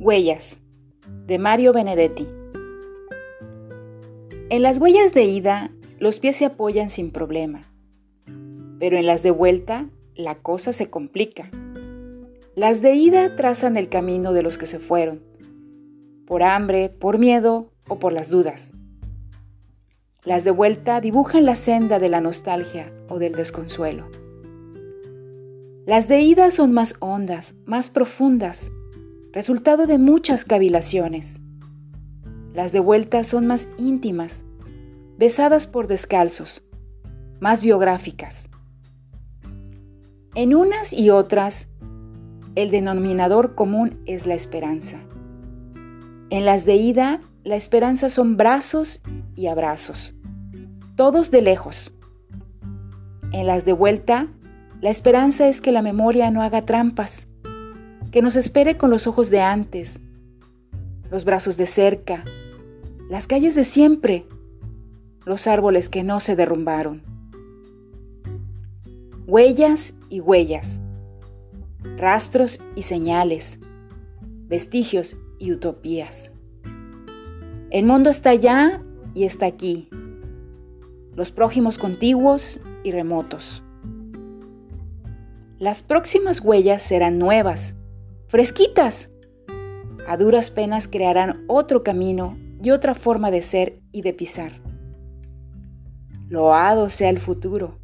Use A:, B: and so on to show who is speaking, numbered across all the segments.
A: Huellas, de Mario Benedetti. En las huellas de ida, los pies se apoyan sin problema, pero en las de vuelta, la cosa se complica. Las de ida trazan el camino de los que se fueron, por hambre, por miedo o por las dudas. Las de vuelta dibujan la senda de la nostalgia o del desconsuelo. Las de ida son más hondas, más profundas, resultado de muchas cavilaciones. Las de vuelta son más íntimas, besadas por descalzos, más biográficas. En unas y otras, el denominador común es la esperanza. En las de ida, la esperanza son brazos y abrazos, todos de lejos. En las de vuelta, la esperanza es que la memoria no haga trampas, que nos espere con los ojos de antes, los brazos de cerca, las calles de siempre, los árboles que no se derrumbaron. Huellas y huellas, rastros y señales, vestigios y utopías. El mundo está allá y está aquí, los prójimos contiguos y remotos. Las próximas huellas serán nuevas, fresquitas. A duras penas crearán otro camino y otra forma de ser y de pisar. Loado sea el futuro,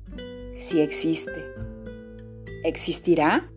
A: si existe. ¿Existirá?